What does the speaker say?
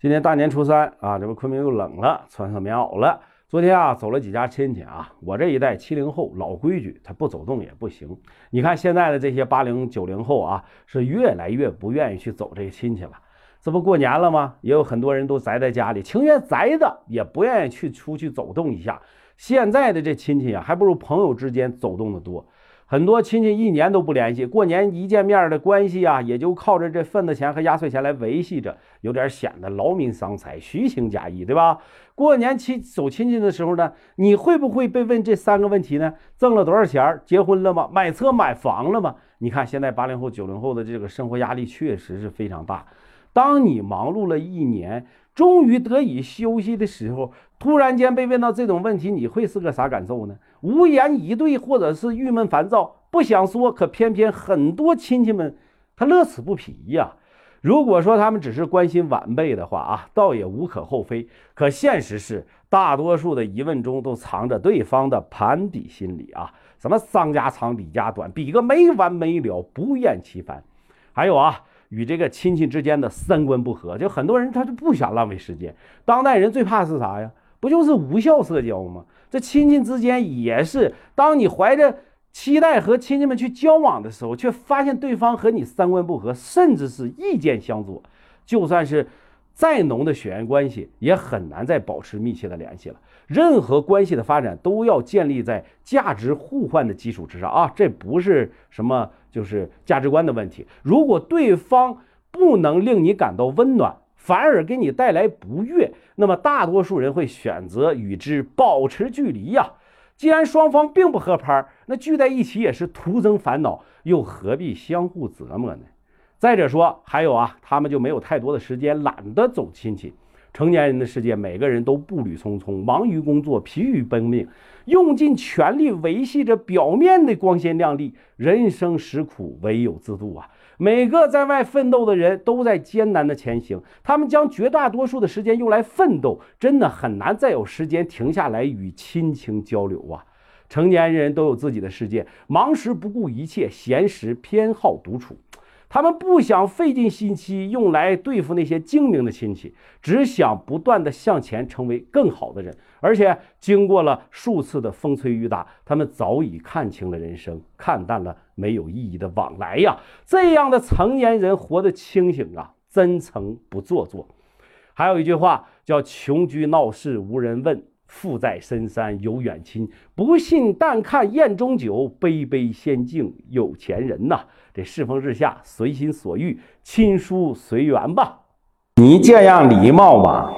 今天大年初三啊，这不昆明又冷了，穿上棉袄了。昨天啊，走了几家亲戚啊，我这一代七零后老规矩，他不走动也不行。你看现在的这些八零九零后啊，是越来越不愿意去走这个亲戚了。这不过年了吗？也有很多人都宅在家里，情愿宅的，也不愿意去出去走动一下。现在的这亲戚啊，还不如朋友之间走动的多。很多亲戚一年都不联系，过年一见面的关系啊，也就靠着这份子钱和压岁钱来维系着，有点显得劳民伤财、虚情假意，对吧？过年亲走亲戚的时候呢，你会不会被问这三个问题呢？挣了多少钱？结婚了吗？买车买房了吗？你看现在八零后、九零后的这个生活压力确实是非常大。当你忙碌了一年，终于得以休息的时候，突然间被问到这种问题，你会是个啥感受呢？无言以对，或者是郁闷烦躁，不想说，可偏偏很多亲戚们他乐此不疲呀。如果说他们只是关心晚辈的话啊，倒也无可厚非。可现实是，大多数的疑问中都藏着对方的盘底心理啊，什么商家长李家短，比个没完没了，不厌其烦。还有啊。与这个亲戚之间的三观不合，就很多人他就不想浪费时间。当代人最怕是啥呀？不就是无效社交吗？这亲戚之间也是，当你怀着期待和亲戚们去交往的时候，却发现对方和你三观不合，甚至是意见相左，就算是再浓的血缘关系，也很难再保持密切的联系了。任何关系的发展都要建立在价值互换的基础之上啊，这不是什么。就是价值观的问题。如果对方不能令你感到温暖，反而给你带来不悦，那么大多数人会选择与之保持距离呀。既然双方并不合拍，那聚在一起也是徒增烦恼，又何必相互折磨呢？再者说，还有啊，他们就没有太多的时间，懒得走亲戚。成年人的世界，每个人都步履匆匆，忙于工作，疲于奔命，用尽全力维系着表面的光鲜亮丽。人生实苦，唯有自度啊！每个在外奋斗的人都在艰难的前行，他们将绝大多数的时间用来奋斗，真的很难再有时间停下来与亲情交流啊！成年人都有自己的世界，忙时不顾一切，闲时偏好独处。他们不想费尽心机用来对付那些精明的亲戚，只想不断的向前，成为更好的人。而且经过了数次的风吹雨打，他们早已看清了人生，看淡了没有意义的往来呀。这样的成年人活得清醒啊，真诚不做作。还有一句话叫“穷居闹市无人问”。富在深山有远亲，不信但看宴中酒，杯杯先敬有钱人呐。这世风日下，随心所欲，亲疏随缘吧。你这样礼貌吗？